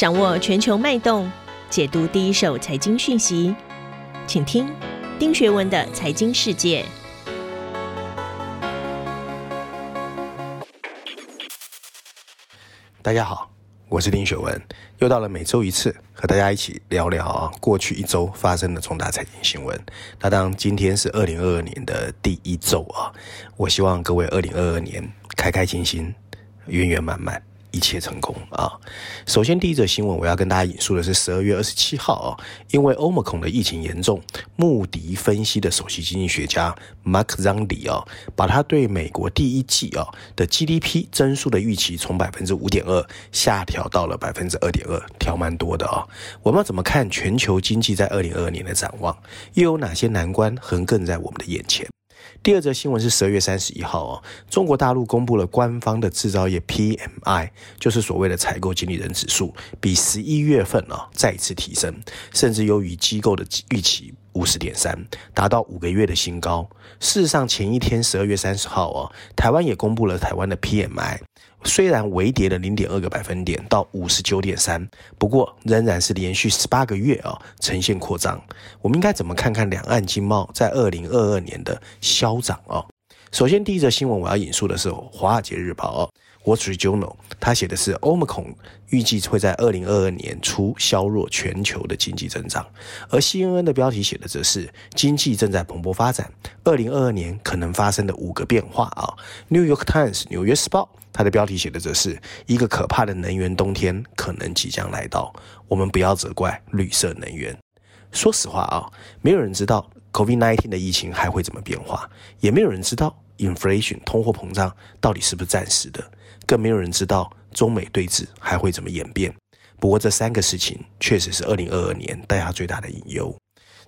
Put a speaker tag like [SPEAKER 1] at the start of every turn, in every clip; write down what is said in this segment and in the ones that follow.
[SPEAKER 1] 掌握全球脉动，解读第一手财经讯息，请听丁学文的财经世界。
[SPEAKER 2] 大家好，我是丁学文，又到了每周一次和大家一起聊聊啊，过去一周发生的重大财经新闻。那当今天是二零二二年的第一周啊，我希望各位二零二二年开开心心，圆圆满满。一切成功啊！首先，第一则新闻我要跟大家引述的是十二月二十七号啊，因为 Omicron 的疫情严重，穆迪分析的首席经济学家 Mark Zandi 啊，把他对美国第一季啊的 GDP 增速的预期从百分之五点二下调到了百分之二点二，调蛮多的啊。我们要怎么看全球经济在二零二二年的展望？又有哪些难关横亘在我们的眼前？第二则新闻是十二月三十一号哦，中国大陆公布了官方的制造业 PMI，就是所谓的采购经理人指数，比十一月份啊再一次提升，甚至优于机构的预期五十点三，达到五个月的新高。事实上，前一天十二月三十号哦，台湾也公布了台湾的 PMI。虽然微跌了零点二个百分点到五十九点三，不过仍然是连续十八个月啊呈现扩张。我们应该怎么看看两岸经贸在二零二二年的消长啊？首先，第一则新闻我要引述的是《华尔街日报》啊，《Wall Street Journal》，他写的是 Omicron 预计会在二零二二年初削弱全球的经济增长，而 CNN 的标题写的则是经济正在蓬勃发展，二零二二年可能发生的五个变化啊，《New York Times》纽约时报。它的标题写的则是一个可怕的能源冬天可能即将来到，我们不要责怪绿色能源。说实话啊，没有人知道 COVID-19 的疫情还会怎么变化，也没有人知道 inflation 通货膨胀到底是不是暂时的，更没有人知道中美对峙还会怎么演变。不过这三个事情确实是2022年大家最大的隐忧。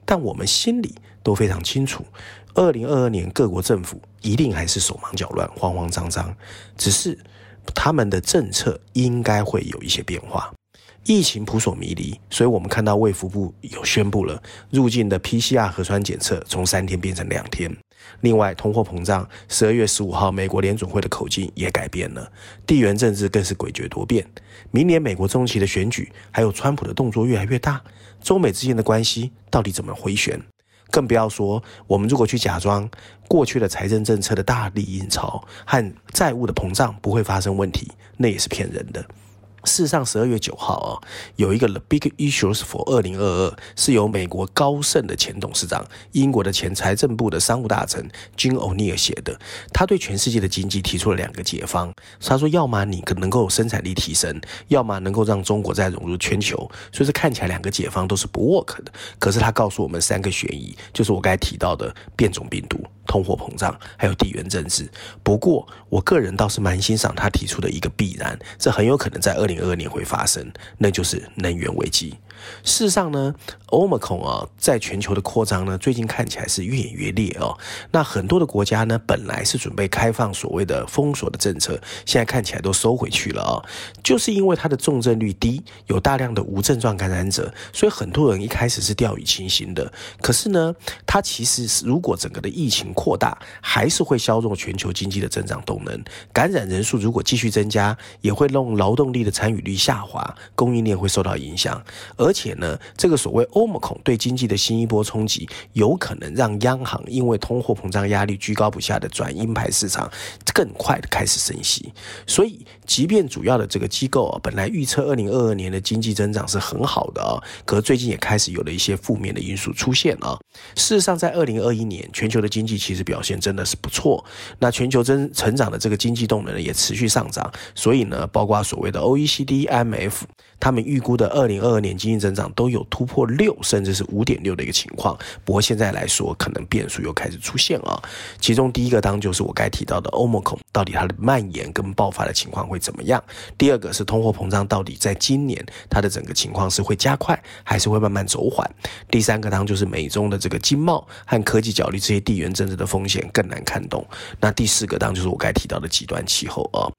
[SPEAKER 2] 但我们心里都非常清楚，二零二二年各国政府一定还是手忙脚乱、慌慌张张，只是他们的政策应该会有一些变化。疫情扑朔迷离，所以我们看到卫福部有宣布了入境的 PCR 核酸检测从三天变成两天。另外，通货膨胀，十二月十五号美国联准会的口径也改变了，地缘政治更是诡谲多变。明年美国中期的选举，还有川普的动作越来越大，中美之间的关系到底怎么回旋？更不要说，我们如果去假装过去的财政政策的大力印钞和债务的膨胀不会发生问题，那也是骗人的。事实上，十二月九号啊，有一个 The Big Issues for 二零二二，是由美国高盛的前董事长、英国的前财政部的商务大臣 Jim O'Neill 写的。他对全世界的经济提出了两个解方。他说，要么你可能够生产力提升，要么能够让中国再融入全球。所以说，看起来两个解方都是不 work 的。可是他告诉我们三个悬疑，就是我刚才提到的变种病毒。通货膨胀，还有地缘政治。不过，我个人倒是蛮欣赏他提出的一个必然，这很有可能在二零二二年会发生，那就是能源危机。事实上呢，Omicron 啊，在全球的扩张呢，最近看起来是越演越烈哦。那很多的国家呢，本来是准备开放所谓的封锁的政策，现在看起来都收回去了啊、哦。就是因为它的重症率低，有大量的无症状感染者，所以很多人一开始是掉以轻心的。可是呢，它其实是如果整个的疫情扩大，还是会削弱全球经济的增长动能。感染人数如果继续增加，也会让劳动力的参与率下滑，供应链会受到影响，而且呢，这个所谓 Omicron 对经济的新一波冲击，有可能让央行因为通货膨胀压力居高不下的转鹰派市场更快的开始升息。所以，即便主要的这个机构啊，本来预测二零二二年的经济增长是很好的啊，可最近也开始有了一些负面的因素出现啊。事实上，在二零二一年，全球的经济其实表现真的是不错，那全球增成长的这个经济动能呢，也持续上涨。所以呢，包括所谓的 OECD、IMF，他们预估的二零二二年经济增长都有突破六，甚至是五点六的一个情况。不过现在来说，可能变数又开始出现啊。其中第一个当就是我该提到的 Omicron，到底它的蔓延跟爆发的情况会怎么样？第二个是通货膨胀，到底在今年它的整个情况是会加快，还是会慢慢走缓？第三个当就是美中的这个经贸和科技角力这些地缘政的风险更难看懂。那第四个当然就是我该提到的极端气候啊。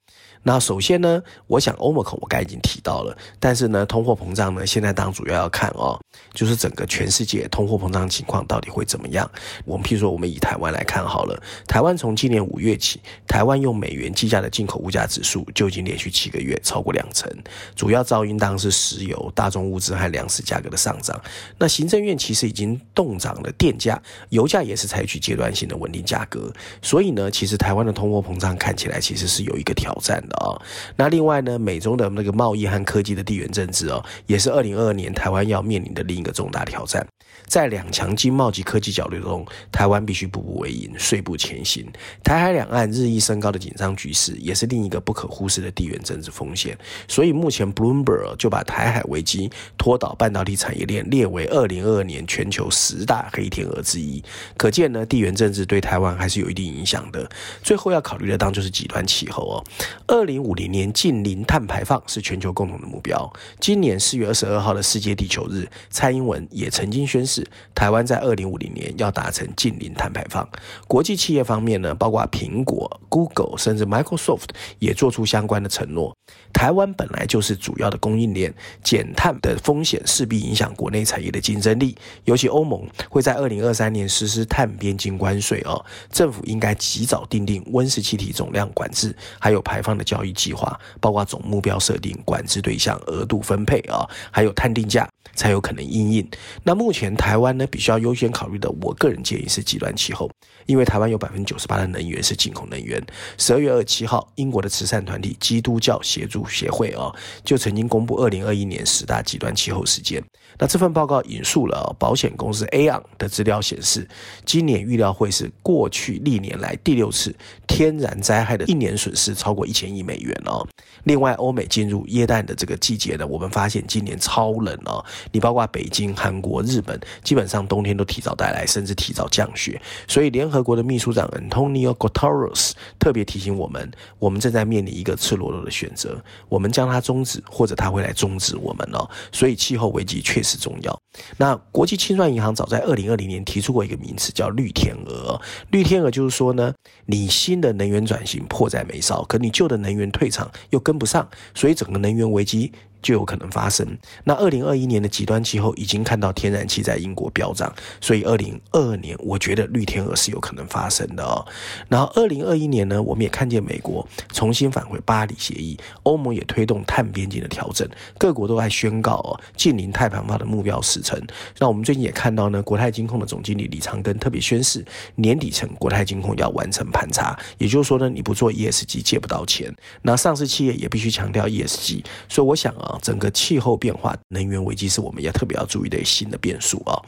[SPEAKER 2] 那首先呢，我想欧盟口我刚已经提到了，但是呢，通货膨胀呢，现在当主要要看哦，就是整个全世界通货膨胀情况到底会怎么样。我们譬如说，我们以台湾来看好了，台湾从今年五月起，台湾用美元计价的进口物价指数就已经连续七个月超过两成，主要噪音当然是石油、大宗物资和粮食价格的上涨。那行政院其实已经动涨了电价，油价也是采取阶段性的稳定价格。所以呢，其实台湾的通货膨胀看起来其实是有一个挑战的啊、哦。那另外呢，美中的那个贸易和科技的地缘政治哦，也是二零二二年台湾要面临的另一个重大挑战。在两强经贸及科技角力中，台湾必须步步为营，碎步前行。台海两岸日益升高的紧张局势，也是另一个不可忽视的地缘政治风险。所以目前 Bloomberg 就把台海危机拖倒半导体产业链列为二零二二年全球十大黑天鹅之一。可见呢，地缘政治对台湾还是有一定影响的。最后要考虑的当就是极端气候哦。二零五零年净零碳排放是全球共同的目标。今年四月二十二号的世界地球日，蔡英文也曾经宣示，台湾在二零五零年要达成净零碳排放。国际企业方面呢，包括苹果、Google 甚至 Microsoft 也做出相关的承诺。台湾本来就是主要的供应链，减碳的风险势必影响国内产业的竞争力。尤其欧盟会在二零二三年实施碳边境关税哦，政府应该及早订定温室气体总量管制，还有排放的交易计划，包括总目标设定、管制对象、额度分配啊，还有碳定价，才有可能应应。那目前台湾呢，必须要优先考虑的，我个人建议是极端气候，因为台湾有百分之九十八的能源是进口能源。十二月二十七号，英国的慈善团体基督教协助协会啊，就曾经公布二零二一年十大极端气候事件。那这份报告引述了保险公司 Aon 的资料显示，今年预料会是过去历年来第六次天然灾害的一年损失超过一千亿美元哦。另外，欧美进入耶诞的这个季节呢，我们发现今年超冷哦。你包括北京、韩国、日本，基本上冬天都提早带来，甚至提早降雪。所以，联合国的秘书长 Antonio Guterres 特别提醒我们，我们正在面临一个赤裸裸的选择：我们将它终止，或者它会来终止我们哦。所以，气候危机确是重要。那国际清算银行早在二零二零年提出过一个名词，叫“绿天鹅”。绿天鹅就是说呢，你新的能源转型迫在眉梢，可你旧的能源退场又跟不上，所以整个能源危机。就有可能发生。那二零二一年的极端气候已经看到天然气在英国飙涨，所以二零二二年我觉得绿天鹅是有可能发生的哦。然后二零二一年呢，我们也看见美国重新返回巴黎协议，欧盟也推动碳边境的调整，各国都在宣告哦，近零碳排放的目标时程。那我们最近也看到呢，国泰金控的总经理李长庚特别宣誓，年底前国泰金控要完成盘查，也就是说呢，你不做 ESG 借不到钱。那上市企业也必须强调 ESG，所以我想啊。整个气候变化、能源危机是我们要特别要注意的新的变数啊。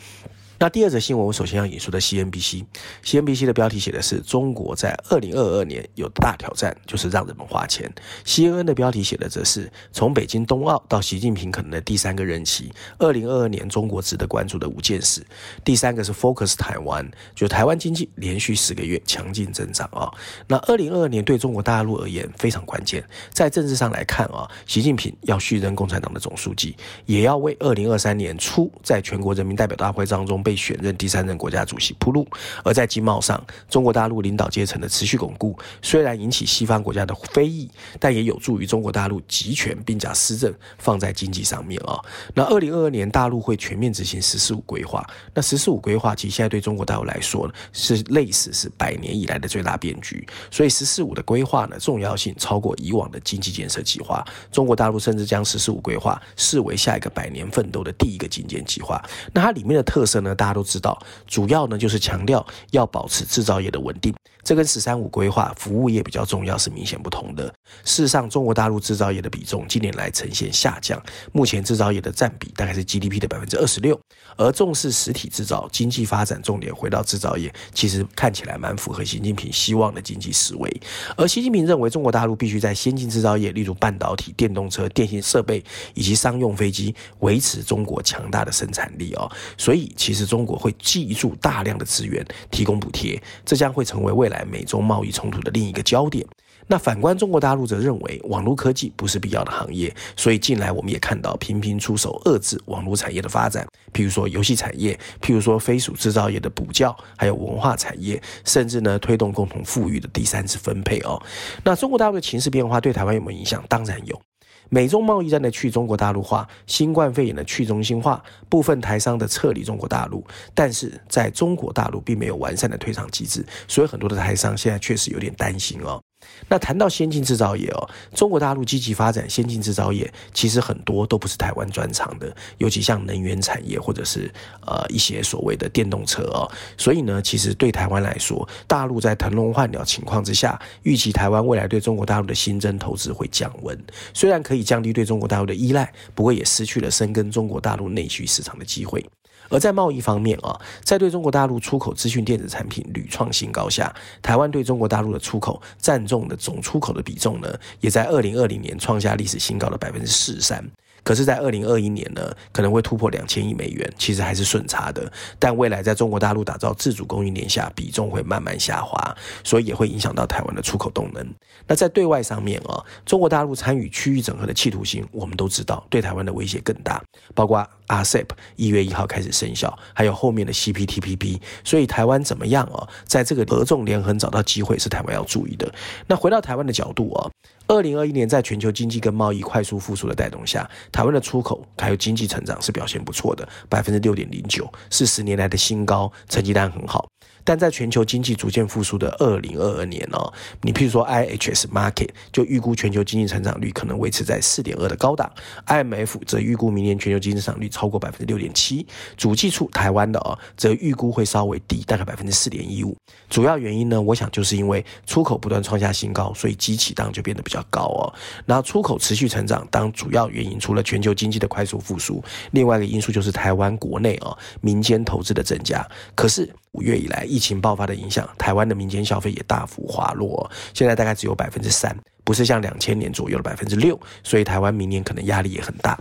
[SPEAKER 2] 那第二则新闻，我首先要引述的 CNBC，CNBC 的标题写的是中国在二零二二年有大挑战，就是让人们花钱。CNN 的标题写的则是从北京冬奥到习近平可能的第三个任期，二零二二年中国值得关注的五件事。第三个是 Focus 台湾，就台湾经济连续十个月强劲增长啊。那二零二二年对中国大陆而言非常关键，在政治上来看啊，习近平要续任共产党的总书记，也要为二零二三年初在全国人民代表大会当中。被选任第三任国家主席铺路，而在经贸上，中国大陆领导阶层的持续巩固，虽然引起西方国家的非议，但也有助于中国大陆集权并将施政放在经济上面啊。那二零二二年大陆会全面执行“十四五”规划，那“十四五”规划其实现在对中国大陆来说呢，是类似是百年以来的最大变局。所以“十四五”的规划呢，重要性超过以往的经济建设计划。中国大陆甚至将“十四五”规划视为下一个百年奋斗的第一个精简计划。那它里面的特色呢？大家都知道，主要呢就是强调要保持制造业的稳定，这跟“十三五”规划服务业比较重要是明显不同的。事实上，中国大陆制造业的比重近年来呈现下降，目前制造业的占比大概是 GDP 的百分之二十六，而重视实体制造，经济发展重点回到制造业，其实看起来蛮符合习近平希望的经济思维。而习近平认为，中国大陆必须在先进制造业，例如半导体、电动车、电信设备以及商用飞机，维持中国强大的生产力哦。所以，其实。中国会挹注大量的资源，提供补贴，这将会成为未来美中贸易冲突的另一个焦点。那反观中国大陆则认为网络科技不是必要的行业，所以近来我们也看到频频出手遏制网络产业的发展，譬如说游戏产业，譬如说非属制造业的补教，还有文化产业，甚至呢推动共同富裕的第三次分配哦。那中国大陆的情势变化对台湾有没有影响？当然有。美中贸易战的去中国大陆化，新冠肺炎的去中心化，部分台商的撤离中国大陆，但是在中国大陆并没有完善的退场机制，所以很多的台商现在确实有点担心哦。那谈到先进制造业哦，中国大陆积极发展先进制造业，其实很多都不是台湾专长的，尤其像能源产业或者是呃一些所谓的电动车哦。所以呢，其实对台湾来说，大陆在腾笼换鸟情况之下，预期台湾未来对中国大陆的新增投资会降温。虽然可以降低对中国大陆的依赖，不过也失去了深耕中国大陆内需市场的机会。而在贸易方面啊，在对中国大陆出口资讯电子产品屡创新高下，台湾对中国大陆的出口占重的总出口的比重呢，也在二零二零年创下历史新高的百分之四十三。可是，在二零二一年呢，可能会突破两千亿美元，其实还是顺差的。但未来在中国大陆打造自主供应链下，比重会慢慢下滑，所以也会影响到台湾的出口动能。那在对外上面啊，中国大陆参与区域整合的企图心，我们都知道，对台湾的威胁更大。包括 RCEP 一月一号开始生效，还有后面的 CPTPP，所以台湾怎么样啊，在这个合纵连横找到机会，是台湾要注意的。那回到台湾的角度啊。二零二一年，在全球经济跟贸易快速复苏的带动下，台湾的出口还有经济成长是表现不错的，百分之六点零九，是十年来的新高，成绩单很好。但在全球经济逐渐复苏的二零二二年哦，你譬如说 IHS Market 就预估全球经济成长率可能维持在四点二的高档，IMF 则预估明年全球经济增长率超过百分之六点七，主计处台湾的哦则预估会稍微低，大概百分之四点一五。主要原因呢，我想就是因为出口不断创下新高，所以基期当就变得比较高哦。那出口持续成长当主要原因，除了全球经济的快速复苏，另外一个因素就是台湾国内哦民间投资的增加。可是五月以来，疫情爆发的影响，台湾的民间消费也大幅滑落，现在大概只有百分之三，不是像两千年左右的百分之六，所以台湾明年可能压力也很大。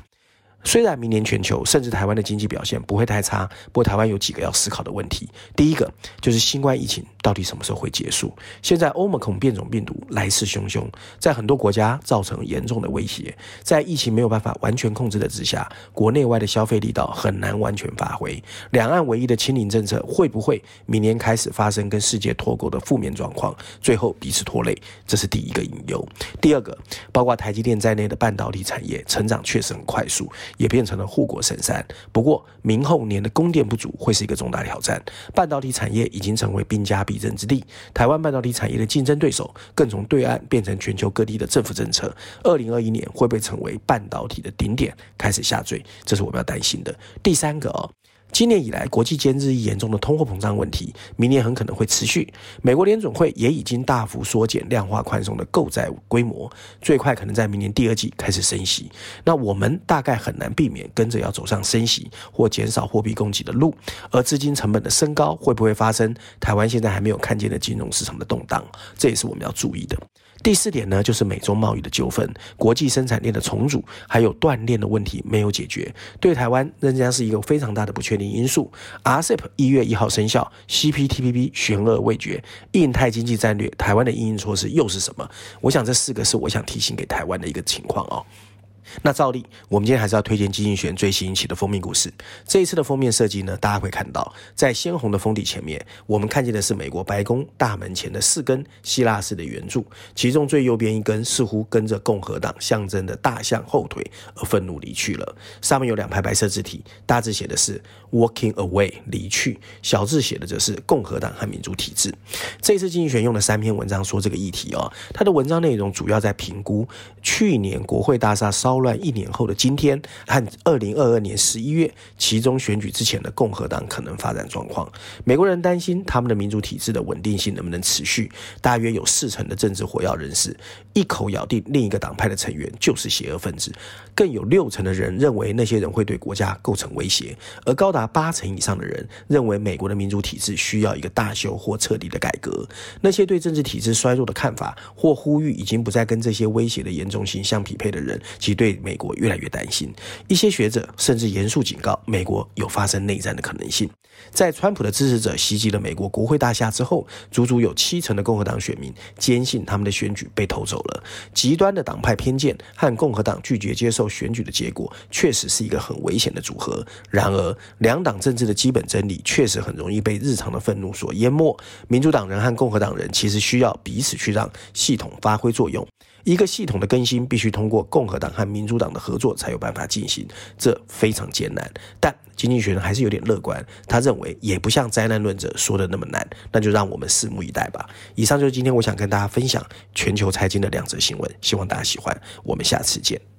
[SPEAKER 2] 虽然明年全球甚至台湾的经济表现不会太差，不过台湾有几个要思考的问题。第一个就是新冠疫情到底什么时候会结束？现在欧米孔变种病毒来势汹汹，在很多国家造成严重的威胁。在疫情没有办法完全控制的之下，国内外的消费力道很难完全发挥。两岸唯一的清零政策会不会明年开始发生跟世界脱钩的负面状况，最后彼此拖累？这是第一个隐忧。第二个，包括台积电在内的半导体产业成长确实很快速。也变成了护国神山。不过，明后年的供电不足会是一个重大挑战。半导体产业已经成为兵家必争之地。台湾半导体产业的竞争对手更从对岸变成全球各地的政府政策。二零二一年会不会成为半导体的顶点，开始下坠？这是我们要担心的。第三个哦。今年以来，国际间日益严重的通货膨胀问题，明年很可能会持续。美国联准会也已经大幅缩减量化宽松的购债规模，最快可能在明年第二季开始升息。那我们大概很难避免跟着要走上升息或减少货币供给的路，而资金成本的升高会不会发生？台湾现在还没有看见的金融市场的动荡，这也是我们要注意的。第四点呢，就是美中贸易的纠纷、国际生产链的重组，还有断链的问题没有解决，对台湾仍然是一个非常大的不确定因素。RCEP 一月一号生效，CPTPP 悬而未决，印太经济战略，台湾的应应措施又是什么？我想这四个是我想提醒给台湾的一个情况哦。那照例，我们今天还是要推荐经济学人最新一期的封面故事。这一次的封面设计呢，大家会看到，在鲜红的封底前面，我们看见的是美国白宫大门前的四根希腊式的圆柱，其中最右边一根似乎跟着共和党象征的大象后腿而愤怒离去了。上面有两排白色字体，大字写的是 “walking away” 离去，小字写的则是共和党和民主体制。这一次经济学人用了三篇文章说这个议题哦，他的文章内容主要在评估去年国会大厦烧。骚乱一年后的今天和二零二二年十一月其中选举之前的共和党可能发展状况，美国人担心他们的民主体制的稳定性能不能持续。大约有四成的政治火药人士一口咬定另一个党派的成员就是邪恶分子，更有六成的人认为那些人会对国家构成威胁，而高达八成以上的人认为美国的民主体制需要一个大修或彻底的改革。那些对政治体制衰弱的看法或呼吁已经不再跟这些威胁的严重性相匹配的人，其实对。对美国越来越担心。一些学者甚至严肃警告，美国有发生内战的可能性。在川普的支持者袭击了美国国会大厦之后，足足有七成的共和党选民坚信他们的选举被偷走了。极端的党派偏见和共和党拒绝接受选举的结果，确实是一个很危险的组合。然而，两党政治的基本真理确实很容易被日常的愤怒所淹没。民主党人和共和党人其实需要彼此去让系统发挥作用。一个系统的更新必须通过共和党和民主党的合作才有办法进行，这非常艰难。但经济学人还是有点乐观，他认为也不像灾难论者说的那么难。那就让我们拭目以待吧。以上就是今天我想跟大家分享全球财经的两则新闻，希望大家喜欢。我们下次见。